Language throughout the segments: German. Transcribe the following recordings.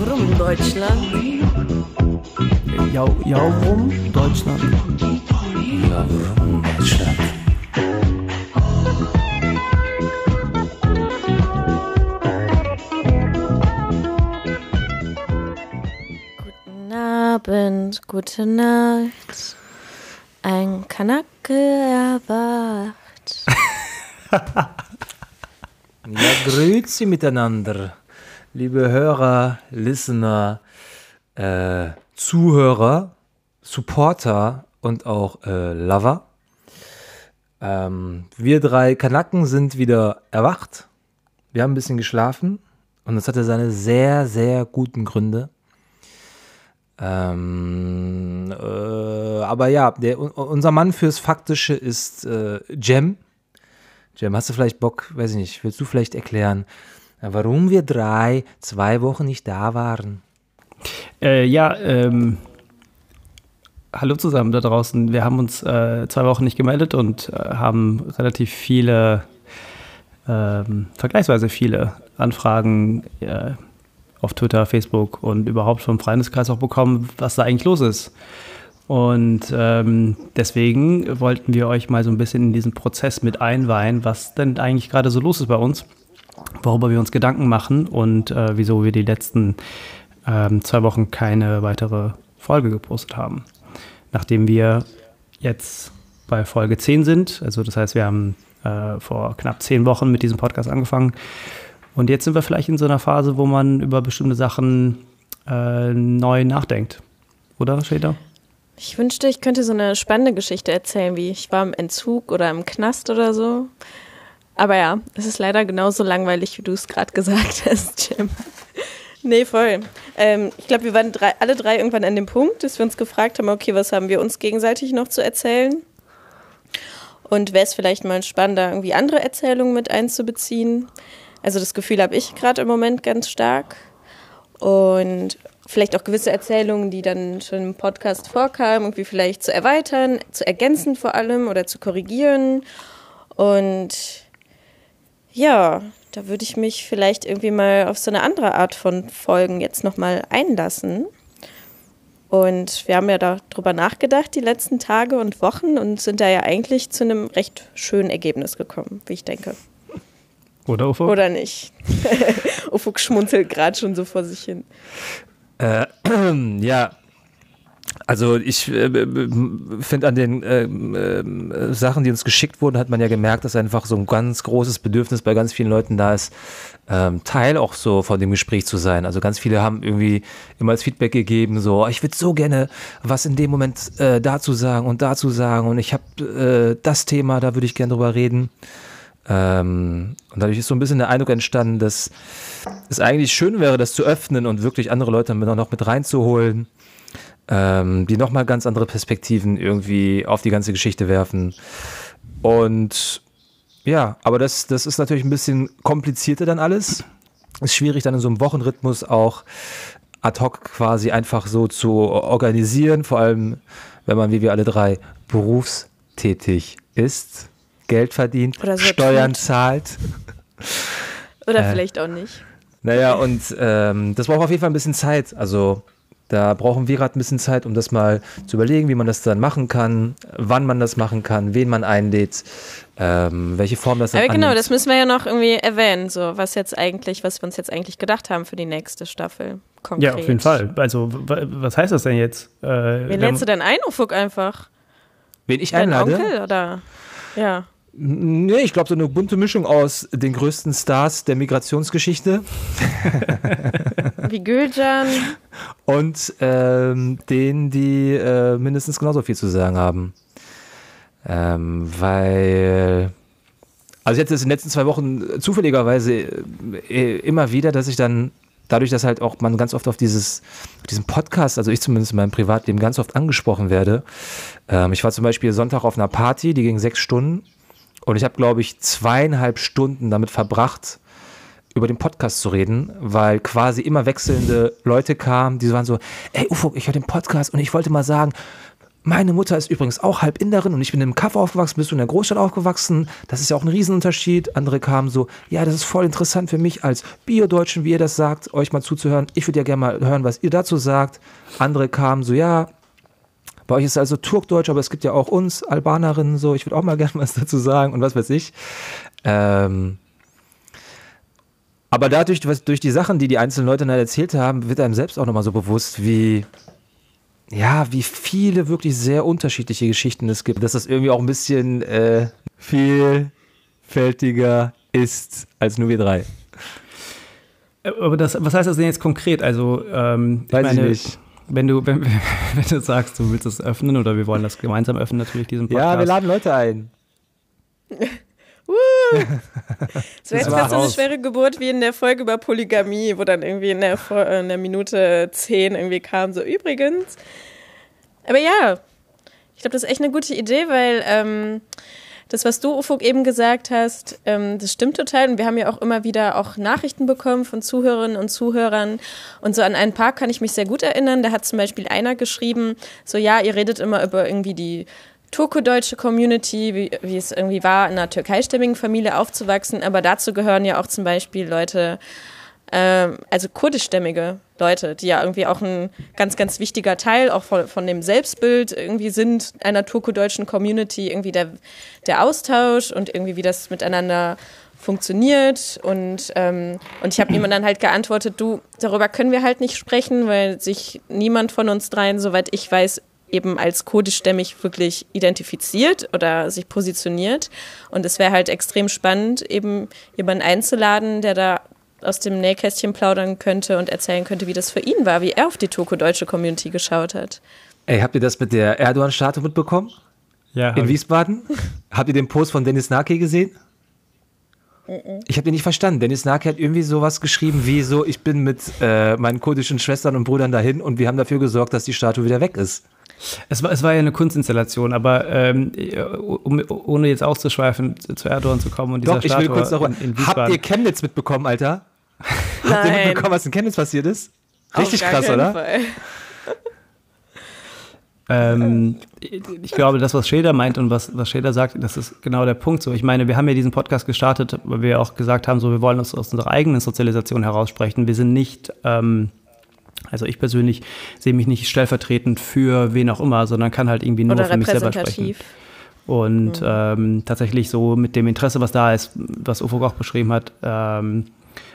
warum Deutschland? Ja, ja, warum Deutschland? Ja, warum Deutschland? Guten Abend, gute Nacht. Ein Kanake erwacht. Ja, grüezi miteinander, liebe Hörer, Listener, äh, Zuhörer, Supporter und auch äh, Lover. Ähm, wir drei Kanaken sind wieder erwacht. Wir haben ein bisschen geschlafen und das hatte seine sehr, sehr guten Gründe. Ähm, äh, aber ja, der, unser Mann fürs Faktische ist äh, Jem. Jem, hast du vielleicht Bock, weiß ich nicht, willst du vielleicht erklären, warum wir drei zwei Wochen nicht da waren? Äh, ja, ähm, hallo zusammen da draußen. Wir haben uns äh, zwei Wochen nicht gemeldet und äh, haben relativ viele, ähm, vergleichsweise viele Anfragen äh, auf Twitter, Facebook und überhaupt vom Freundeskreis auch bekommen, was da eigentlich los ist. Und ähm, deswegen wollten wir euch mal so ein bisschen in diesen Prozess mit einweihen, was denn eigentlich gerade so los ist bei uns, worüber wir uns Gedanken machen und äh, wieso wir die letzten ähm, zwei Wochen keine weitere Folge gepostet haben. Nachdem wir jetzt bei Folge 10 sind, also das heißt, wir haben äh, vor knapp zehn Wochen mit diesem Podcast angefangen und jetzt sind wir vielleicht in so einer Phase, wo man über bestimmte Sachen äh, neu nachdenkt. Oder, Shader? Ich wünschte, ich könnte so eine spannende Geschichte erzählen, wie ich war im Entzug oder im Knast oder so. Aber ja, es ist leider genauso langweilig, wie du es gerade gesagt hast, Jim. Nee, voll. Ähm, ich glaube, wir waren drei, alle drei irgendwann an dem Punkt, dass wir uns gefragt haben, okay, was haben wir uns gegenseitig noch zu erzählen? Und wäre es vielleicht mal spannender, irgendwie andere Erzählungen mit einzubeziehen? Also das Gefühl habe ich gerade im Moment ganz stark. Und vielleicht auch gewisse Erzählungen, die dann schon im Podcast vorkamen, irgendwie vielleicht zu erweitern, zu ergänzen vor allem oder zu korrigieren. Und ja, da würde ich mich vielleicht irgendwie mal auf so eine andere Art von Folgen jetzt nochmal einlassen. Und wir haben ja darüber nachgedacht die letzten Tage und Wochen und sind da ja eigentlich zu einem recht schönen Ergebnis gekommen, wie ich denke. Oder Ufuk? Oder nicht. Ufuk schmunzelt gerade schon so vor sich hin. Äh, ja, also ich äh, finde an den äh, äh, Sachen, die uns geschickt wurden, hat man ja gemerkt, dass einfach so ein ganz großes Bedürfnis bei ganz vielen Leuten da ist, ähm, Teil auch so von dem Gespräch zu sein. Also ganz viele haben irgendwie immer als Feedback gegeben, so ich würde so gerne was in dem Moment äh, dazu sagen und dazu sagen und ich habe äh, das Thema, da würde ich gerne drüber reden. Ähm, und dadurch ist so ein bisschen der Eindruck entstanden, dass es eigentlich schön wäre, das zu öffnen und wirklich andere Leute noch mit reinzuholen, ähm, die nochmal ganz andere Perspektiven irgendwie auf die ganze Geschichte werfen. Und ja, aber das, das ist natürlich ein bisschen komplizierter dann alles. Ist schwierig dann in so einem Wochenrhythmus auch ad hoc quasi einfach so zu organisieren, vor allem wenn man wie wir alle drei berufstätig ist. Geld verdient, so Steuern tut. zahlt. Oder äh, vielleicht auch nicht. Naja, und ähm, das braucht auf jeden Fall ein bisschen Zeit. Also da brauchen wir gerade ein bisschen Zeit, um das mal zu überlegen, wie man das dann machen kann, wann man das machen kann, wen man einlädt, ähm, welche Form das dann Aber genau, annimmt. das müssen wir ja noch irgendwie erwähnen, so was jetzt eigentlich, was wir uns jetzt eigentlich gedacht haben für die nächste Staffel. Konkret. Ja, auf jeden Fall. Also, was heißt das denn jetzt? Äh, wen lädst du denn ein, Ufuk, einfach? Wen ich einlade? Dein Onkel, oder? Ja. Nee, ich glaube, so eine bunte Mischung aus den größten Stars der Migrationsgeschichte. Wie Gülcan. Und ähm, denen, die äh, mindestens genauso viel zu sagen haben. Ähm, weil. Also, ich hatte es in den letzten zwei Wochen zufälligerweise äh, immer wieder, dass ich dann dadurch, dass halt auch man ganz oft auf dieses, auf diesen Podcast, also ich zumindest in meinem Privatleben ganz oft angesprochen werde. Ähm, ich war zum Beispiel Sonntag auf einer Party, die ging sechs Stunden und ich habe, glaube ich, zweieinhalb Stunden damit verbracht, über den Podcast zu reden, weil quasi immer wechselnde Leute kamen, die waren so, ey Ufo, ich höre den Podcast und ich wollte mal sagen, meine Mutter ist übrigens auch halb Inderin und ich bin im Kaff aufgewachsen, bist du in der Großstadt aufgewachsen. Das ist ja auch ein Riesenunterschied. Andere kamen so, ja, das ist voll interessant für mich als Bio-Deutschen, wie ihr das sagt, euch mal zuzuhören. Ich würde ja gerne mal hören, was ihr dazu sagt. Andere kamen so, ja, bei euch ist es also Turkdeutsch, aber es gibt ja auch uns, Albanerinnen, so, ich würde auch mal gerne was dazu sagen und was weiß ich. Ähm, aber dadurch, durch die Sachen, die die einzelnen Leute dann erzählt haben, wird einem selbst auch nochmal so bewusst, wie, ja, wie viele wirklich sehr unterschiedliche Geschichten es gibt, dass das irgendwie auch ein bisschen äh, vielfältiger ist als nur wir drei. Aber das, was heißt das denn jetzt konkret? Also, ähm, Weiß ich, meine, ich nicht. Wenn du, wenn, wenn, du sagst, du willst es öffnen oder wir wollen das gemeinsam öffnen, natürlich diesen Podcast. Ja, wir laden Leute ein. Es wäre jetzt fast so eine schwere Geburt wie in der Folge über Polygamie, wo dann irgendwie in der, äh, in der Minute 10 irgendwie kam, so übrigens. Aber ja, ich glaube, das ist echt eine gute Idee, weil ähm, das, was du, Ufuk, eben gesagt hast, ähm, das stimmt total. Und wir haben ja auch immer wieder auch Nachrichten bekommen von Zuhörerinnen und Zuhörern. Und so an einen paar kann ich mich sehr gut erinnern. Da hat zum Beispiel einer geschrieben, so ja, ihr redet immer über irgendwie die turko-deutsche Community, wie, wie es irgendwie war, in einer türkeistämmigen Familie aufzuwachsen. Aber dazu gehören ja auch zum Beispiel Leute, äh, also kurdischstämmige Leute, die ja irgendwie auch ein ganz, ganz wichtiger Teil auch von, von dem Selbstbild irgendwie sind einer turko-deutschen Community, irgendwie der, der Austausch und irgendwie wie das miteinander funktioniert und ähm, und ich habe ihm dann halt geantwortet, du darüber können wir halt nicht sprechen, weil sich niemand von uns dreien, soweit ich weiß, eben als kurdischstämmig wirklich identifiziert oder sich positioniert. Und es wäre halt extrem spannend, eben jemanden einzuladen, der da aus dem Nähkästchen plaudern könnte und erzählen könnte, wie das für ihn war, wie er auf die Toko-deutsche Community geschaut hat. Ey, habt ihr das mit der Erdogan-Statue mitbekommen? Ja. In Wiesbaden? habt ihr den Post von Dennis Naki gesehen? Ich habe den nicht verstanden. Dennis Naki hat irgendwie sowas geschrieben wie so, ich bin mit äh, meinen kurdischen Schwestern und Brüdern dahin und wir haben dafür gesorgt, dass die Statue wieder weg ist. Es war, es war ja eine Kunstinstallation, aber ähm, um, ohne jetzt auszuschweifen, zu Erdogan zu kommen und dieser Doch, ich will kurz darüber. In, in Habt ihr Chemnitz mitbekommen, Alter? Nein. Habt ihr mitbekommen, was in Chemnitz passiert ist? Richtig krass, oder? Fall. Ähm, ich glaube, das, was Schäder meint und was, was Schäder sagt, das ist genau der Punkt. So, ich meine, wir haben ja diesen Podcast gestartet, weil wir auch gesagt haben, so, wir wollen uns aus unserer eigenen Sozialisation heraussprechen. Wir sind nicht ähm, also ich persönlich sehe mich nicht stellvertretend für wen auch immer, sondern kann halt irgendwie nur Oder für mich selber sprechen. Und mhm. ähm, tatsächlich so mit dem Interesse, was da ist, was Ufo auch beschrieben hat, ähm,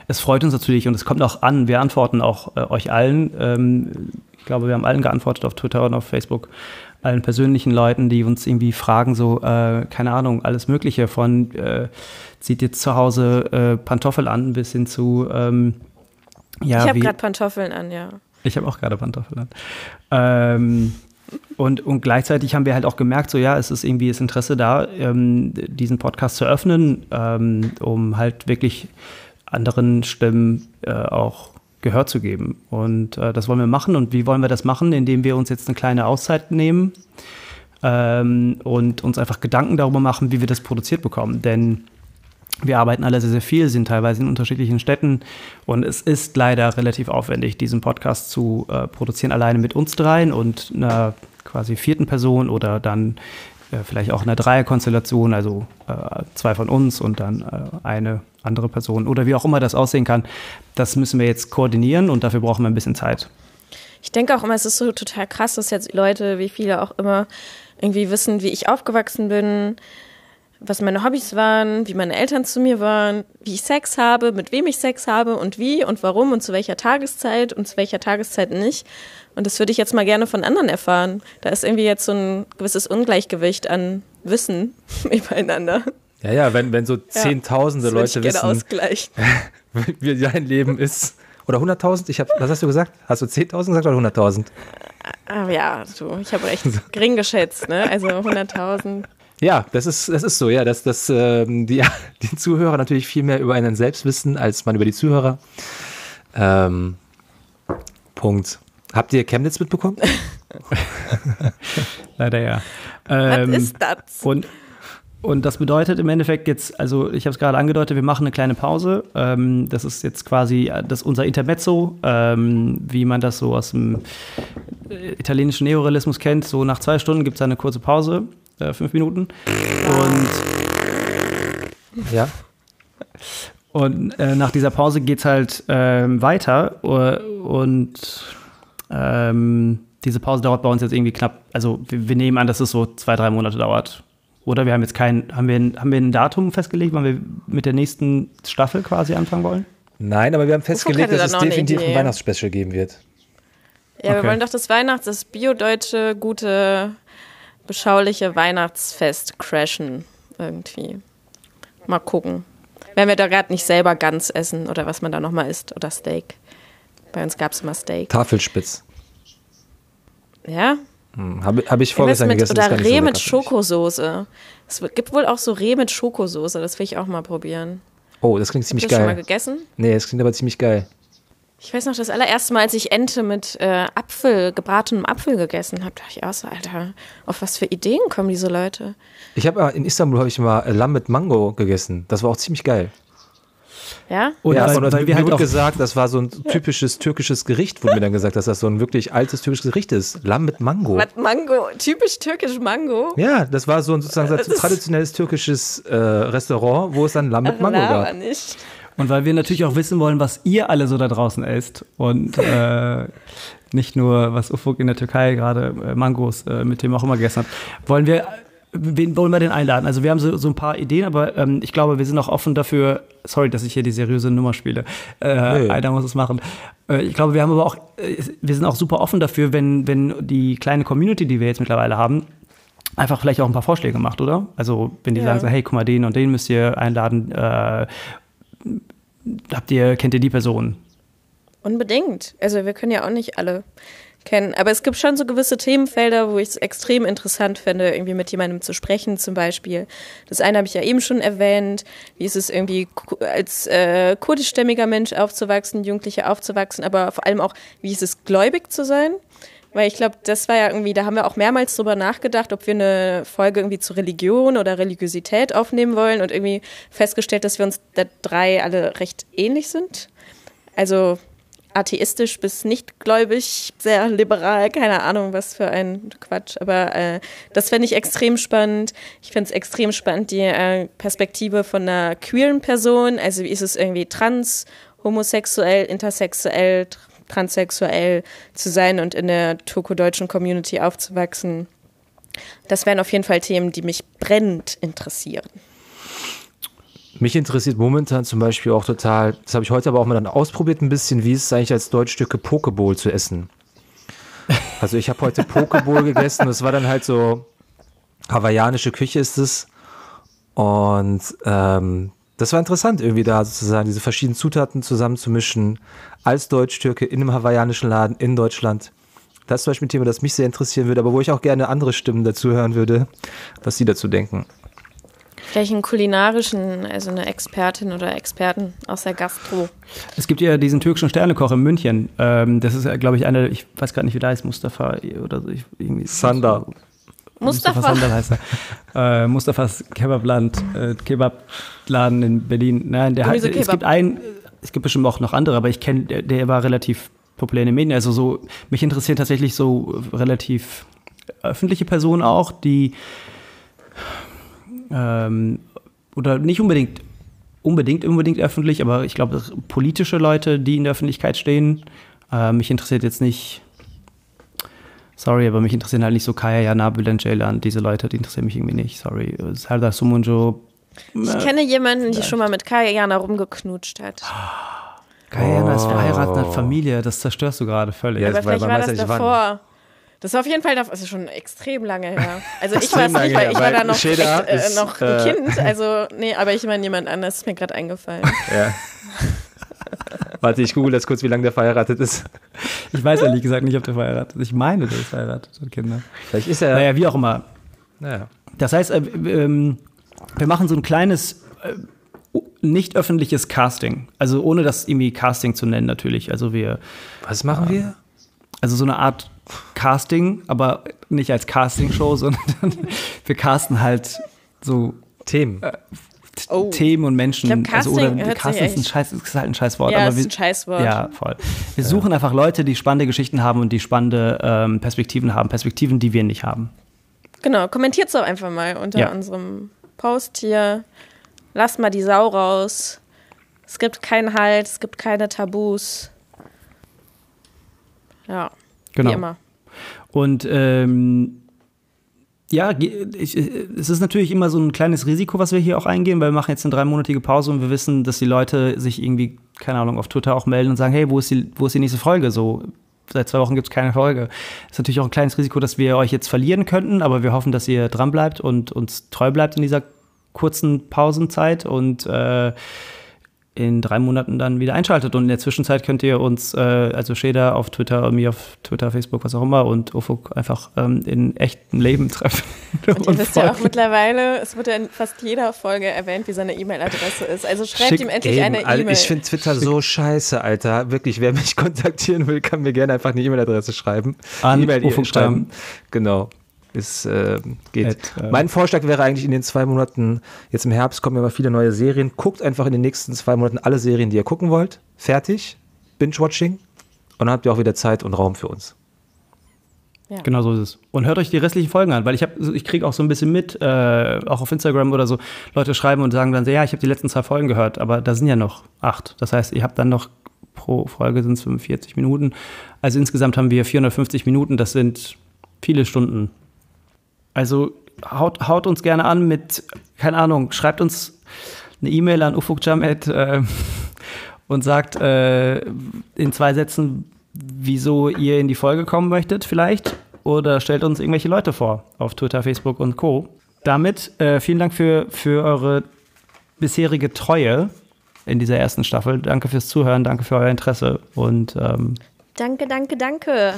es freut uns natürlich und es kommt auch an. Wir antworten auch äh, euch allen. Ähm, ich glaube, wir haben allen geantwortet auf Twitter und auf Facebook. Allen persönlichen Leuten, die uns irgendwie fragen, so, äh, keine Ahnung, alles Mögliche von äh, zieht jetzt zu Hause äh, Pantoffel an bis hin zu ähm, ja, ich habe gerade Pantoffeln an, ja. Ich habe auch gerade Pantoffeln an. Ähm, und, und gleichzeitig haben wir halt auch gemerkt, so ja, es ist irgendwie das Interesse da, ähm, diesen Podcast zu öffnen, ähm, um halt wirklich anderen Stimmen äh, auch Gehör zu geben. Und äh, das wollen wir machen. Und wie wollen wir das machen? Indem wir uns jetzt eine kleine Auszeit nehmen ähm, und uns einfach Gedanken darüber machen, wie wir das produziert bekommen. Denn wir arbeiten alle sehr, sehr viel, sind teilweise in unterschiedlichen Städten und es ist leider relativ aufwendig, diesen Podcast zu äh, produzieren, alleine mit uns dreien und einer quasi vierten Person oder dann äh, vielleicht auch einer Dreierkonstellation, also äh, zwei von uns und dann äh, eine andere Person oder wie auch immer das aussehen kann. Das müssen wir jetzt koordinieren und dafür brauchen wir ein bisschen Zeit. Ich denke auch immer, es ist so total krass, dass jetzt Leute, wie viele auch immer, irgendwie wissen, wie ich aufgewachsen bin, was meine Hobbys waren, wie meine Eltern zu mir waren, wie ich Sex habe, mit wem ich Sex habe und wie und warum und zu welcher Tageszeit und zu welcher Tageszeit nicht. Und das würde ich jetzt mal gerne von anderen erfahren. Da ist irgendwie jetzt so ein gewisses Ungleichgewicht an Wissen übereinander. Ja, ja, wenn, wenn so Zehntausende ja, Leute wissen, ausgleichen. wie dein Leben ist. Oder 100.000? Ich hab, was hast du gesagt? Hast du 10.000 gesagt oder 100.000? Ah, ja, so, ich habe recht gering geschätzt, ne? Also 100.000. Ja, das ist, das ist so, ja, dass, dass ähm, die, die Zuhörer natürlich viel mehr über einen selbst wissen, als man über die Zuhörer. Ähm, Punkt. Habt ihr Chemnitz mitbekommen? Leider ja. Ähm, Was ist das? Und, und das bedeutet im Endeffekt jetzt, also ich habe es gerade angedeutet, wir machen eine kleine Pause. Ähm, das ist jetzt quasi das unser Intermezzo, ähm, wie man das so aus dem italienischen Neorealismus kennt, so nach zwei Stunden gibt es eine kurze Pause, äh, fünf Minuten. Und Ja. Und äh, nach dieser Pause geht es halt ähm, weiter und ähm, diese Pause dauert bei uns jetzt irgendwie knapp, also wir, wir, nehmen an, dass es so zwei, drei Monate dauert. Oder wir haben jetzt kein, haben wir, ein, haben wir ein Datum festgelegt, wann wir mit der nächsten Staffel quasi anfangen wollen? Nein, aber wir haben festgelegt, dass es definitiv ein Weihnachtsspecial geben wird. Ja, okay. wir wollen doch das Weihnachts-, das biodeutsche, gute, beschauliche Weihnachtsfest crashen irgendwie. Mal gucken. Wenn wir da gerade nicht selber ganz essen oder was man da nochmal isst oder Steak. Bei uns gab es immer Steak. Tafelspitz. Ja? Hm, Habe hab ich vorgestern mit, gegessen. Oder Reh so mit Schokosoße. Es gibt wohl auch so Reh mit Schokosoße. Das will ich auch mal probieren. Oh, das klingt ziemlich Hast du geil. schon mal gegessen? Nee, das klingt aber ziemlich geil. Ich weiß noch, das allererste Mal, als ich Ente mit äh, Apfel, gebratenem Apfel gegessen habe, dachte ich auch so, Alter, auf was für Ideen kommen diese Leute? Ich habe in Istanbul habe ich mal Lamm mit Mango gegessen. Das war auch ziemlich geil. Ja? Und, ja, weil, und weil mir halt gesagt, das war so ein typisches türkisches Gericht, wurde mir dann gesagt, dass das so ein wirklich altes türkisches Gericht ist. Lamm mit Mango. Mit Mango, typisch türkisch Mango. Ja, das war so ein sozusagen so traditionelles türkisches äh, Restaurant, wo es dann Lamm mit Mango Lava gab. nicht. Und weil wir natürlich auch wissen wollen, was ihr alle so da draußen esst und äh, nicht nur, was Ufuk in der Türkei gerade äh, Mangos äh, mit dem auch immer gegessen hat, wollen wir, wen wollen wir denn einladen? Also wir haben so, so ein paar Ideen, aber ähm, ich glaube, wir sind auch offen dafür, sorry, dass ich hier die seriöse Nummer spiele, äh, Nee. einer muss es machen. Äh, ich glaube, wir haben aber auch, äh, wir sind auch super offen dafür, wenn, wenn die kleine Community, die wir jetzt mittlerweile haben, einfach vielleicht auch ein paar Vorschläge macht, oder? Also wenn die Ja. sagen so, hey, guck mal, den und den müsst ihr einladen, äh, habt ihr, kennt ihr die Person? Unbedingt. Also wir können ja auch nicht alle kennen. Aber es gibt schon so gewisse Themenfelder, wo ich es extrem interessant finde, irgendwie mit jemandem zu sprechen, zum Beispiel. Das eine habe ich ja eben schon erwähnt. Wie ist es irgendwie als äh, kurdischstämmiger Mensch aufzuwachsen, Jugendlicher aufzuwachsen, aber vor allem auch, wie ist es gläubig zu sein? Weil ich glaube, das war ja irgendwie, da haben wir auch mehrmals drüber nachgedacht, ob wir eine Folge irgendwie zu Religion oder Religiosität aufnehmen wollen und irgendwie festgestellt, dass wir uns da drei alle recht ähnlich sind. Also atheistisch bis nicht gläubig, sehr liberal, keine Ahnung, was für ein Quatsch. Aber äh, das fände ich extrem spannend. Ich finde es extrem spannend, die äh, Perspektive von einer queeren Person. Also wie ist es irgendwie trans, homosexuell, intersexuell, transsexuell zu sein und in der turko-deutschen Community aufzuwachsen. Das wären auf jeden Fall Themen, die mich brennend interessieren. Mich interessiert momentan zum Beispiel auch total, das habe ich heute aber auch mal dann ausprobiert ein bisschen, wie ist es eigentlich als Deutschstücke Pokeball zu essen? Also ich habe heute Pokeball gegessen, das war dann halt so hawaiianische Küche ist es und ähm, das war interessant irgendwie da sozusagen diese verschiedenen Zutaten zusammenzumischen als Deutsch-Türke in einem hawaiianischen Laden in Deutschland. Das ist zum Beispiel ein Thema, das mich sehr interessieren würde, aber wo ich auch gerne andere Stimmen dazu hören würde, was sie dazu denken. Vielleicht einen kulinarischen, also eine Expertin oder Experten aus der Gastro. Es gibt ja diesen türkischen Sternekoch in München. Ähm, das ist, glaube ich, einer, ich weiß gerade nicht, wie der heißt, Mustafa oder so. Ich, irgendwie Sander. Mustafa. Sandal heißt er. Äh, Mustafas Kebabland, äh, Kebabladen in Berlin. Nein, der hat, es gibt einen, es gibt bestimmt auch noch andere, aber ich kenne, der, der war relativ populär in den Medien. Also so, mich interessieren tatsächlich so relativ öffentliche Personen auch, die ähm, oder nicht unbedingt unbedingt unbedingt öffentlich, aber ich glaube politische Leute, die in der Öffentlichkeit stehen. Äh, mich interessiert jetzt nicht Sorry, aber mich interessieren halt nicht so Kaya Jana, Bülent Ceylan, diese Leute, die interessieren mich irgendwie nicht. Sorry. Serdar Sumunjo. Ich kenne jemanden, die schon mal mit Kaya Jana rumgeknutscht hat. Kaya Jana ist Oh. verheiratet, hat Familie, das zerstörst du gerade völlig. Ja, Aber vielleicht war das nicht, wann. davor. Das war auf jeden Fall, davor- das ist schon extrem lange her. Also ich war es nicht, weil ich war da noch, echt, äh, ist, noch äh, ein Kind. Also, nee, aber ich meine jemand anders, ist mir gerade eingefallen. Ja. Warte, ich google das kurz, wie lange der verheiratet ist. Ich weiß ehrlich gesagt nicht, ob der verheiratet ist. Ich meine, der ist verheiratet und Kinder. Vielleicht ist er. Naja, wie auch immer. Naja. Das heißt, äh, ähm, wir machen so ein kleines, äh, nicht öffentliches Casting. Also ohne das irgendwie Casting zu nennen, natürlich. Also wir, Was machen wir? also so eine Art Casting, aber nicht als Castingshow, sondern wir casten halt so Themen. Oh. Themen und Menschen. Ich glaub, also, Casting oder hört Casting ist ein, Scheiß, ist halt ein Scheißwort. Ja, aber ist wir, ein Scheißwort. Ja, voll. Wir suchen einfach Leute, die spannende Geschichten haben und die spannende ähm, Perspektiven haben. Perspektiven, die wir nicht haben. Genau, kommentiert doch einfach mal unter Ja. unserem Post hier. Lasst mal die Sau raus. Es gibt keinen Halt, es gibt keine Tabus. Ja, Genau. wie immer. Und ähm, ja, ich, äh, es ist natürlich immer so ein kleines Risiko, was wir hier auch eingehen, weil wir machen jetzt eine dreimonatige Pause und wir wissen, dass die Leute sich irgendwie, keine Ahnung, auf Twitter auch melden und sagen, hey, wo ist die, wo ist die nächste Folge? So, seit zwei Wochen gibt es keine Folge. ist natürlich auch ein kleines Risiko, dass wir euch jetzt verlieren könnten, aber wir hoffen, dass ihr dran bleibt und uns treu bleibt in dieser kurzen Pausenzeit und äh, in drei Monaten dann wieder einschaltet. Und in der Zwischenzeit könnt ihr uns, äh, also Shader auf Twitter, mir auf Twitter, Facebook, was auch immer und Ufuk einfach ähm, in echtem Leben treffen. Und ihr wisst ja auch mittlerweile, es wird ja in fast jeder Folge erwähnt, wie seine E-Mail-Adresse ist. Also schreibt Schick ihm endlich Eben, eine E-Mail. ich finde Twitter so scheiße, Alter. Wirklich, wer mich kontaktieren will, kann mir gerne einfach eine E-Mail-Adresse schreiben. An E-Mail Ufuk schreiben. Genau. Es äh, geht. At, äh, mein Vorschlag wäre eigentlich in den zwei Monaten, jetzt im Herbst kommen immer viele neue Serien. Guckt einfach in den nächsten zwei Monaten alle Serien, die ihr gucken wollt. Fertig. Binge-Watching. Und dann habt ihr auch wieder Zeit und Raum für uns. Genau so ist es. Und hört euch die restlichen Folgen an, weil ich habe, ich kriege auch so ein bisschen mit, äh, auch auf Instagram oder so, Leute schreiben und sagen dann so, ja, ich habe die letzten zwei Folgen gehört, aber da sind ja noch acht. Das heißt, ihr habt dann noch pro Folge sind es 45 Minuten. Also insgesamt haben wir 450 Minuten, das sind viele Stunden. Also haut, haut uns gerne an mit, keine Ahnung, schreibt uns eine E-Mail an ufukjam@ äh, und sagt äh, in zwei Sätzen, wieso ihr in die Folge kommen möchtet vielleicht oder stellt uns irgendwelche Leute vor auf Twitter, Facebook und Co. Damit äh, vielen Dank für, für eure bisherige Treue in dieser ersten Staffel. Danke fürs Zuhören, danke für euer Interesse und ähm, Danke, danke, danke.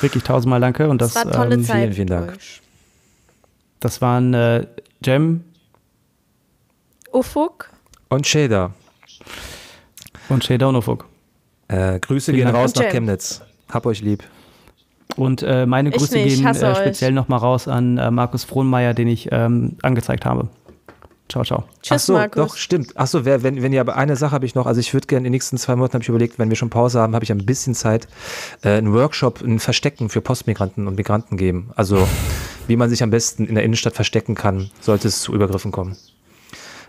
wirklich tausendmal danke. Und das, Das war tolle ähm, Zeit. vielen, vielen Dank. Das waren äh, Jem Ufuk, Und Shader. und Shader und Ufuk. Äh, Grüße Vielen gehen Dank. raus nach. Chemnitz. Hab euch lieb. Und äh, meine Ich Grüße nicht, gehen äh, speziell nochmal raus an äh, Markus Frohnmeier, den ich ähm, angezeigt habe. Ciao, ciao. Ach tschüss so, Markus. doch, stimmt. Ach so, wer, wenn, wenn ihr aber eine Sache habe ich noch, also ich würde gerne in den nächsten zwei Monaten, habe ich überlegt, wenn wir schon Pause haben, habe ich ein bisschen Zeit, äh, einen Workshop, ein Verstecken für Postmigranten und Migranten geben. Also wie man sich am besten in der Innenstadt verstecken kann, sollte es zu Übergriffen kommen.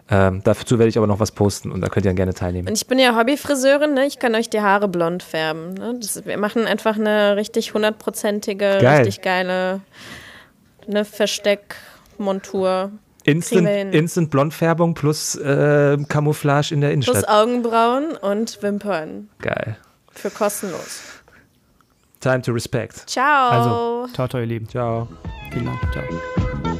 Ähm, dazu werde ich aber noch was posten und da könnt ihr dann gerne teilnehmen. Und ich bin ja Hobbyfriseurin, ne? ich kann euch die Haare blond färben. Ne? Das, wir machen einfach eine richtig hundertprozentige, Geil. richtig geile eine Versteckmontur. Instant. Instant Blondfärbung plus äh, Camouflage in der Plus Innenstadt. Augenbrauen und Wimpern. Geil. Für kostenlos. Time to respect. Ciao. Also, ciao, ciao, ihr Lieben. Ciao. Vielen Dank. Ciao.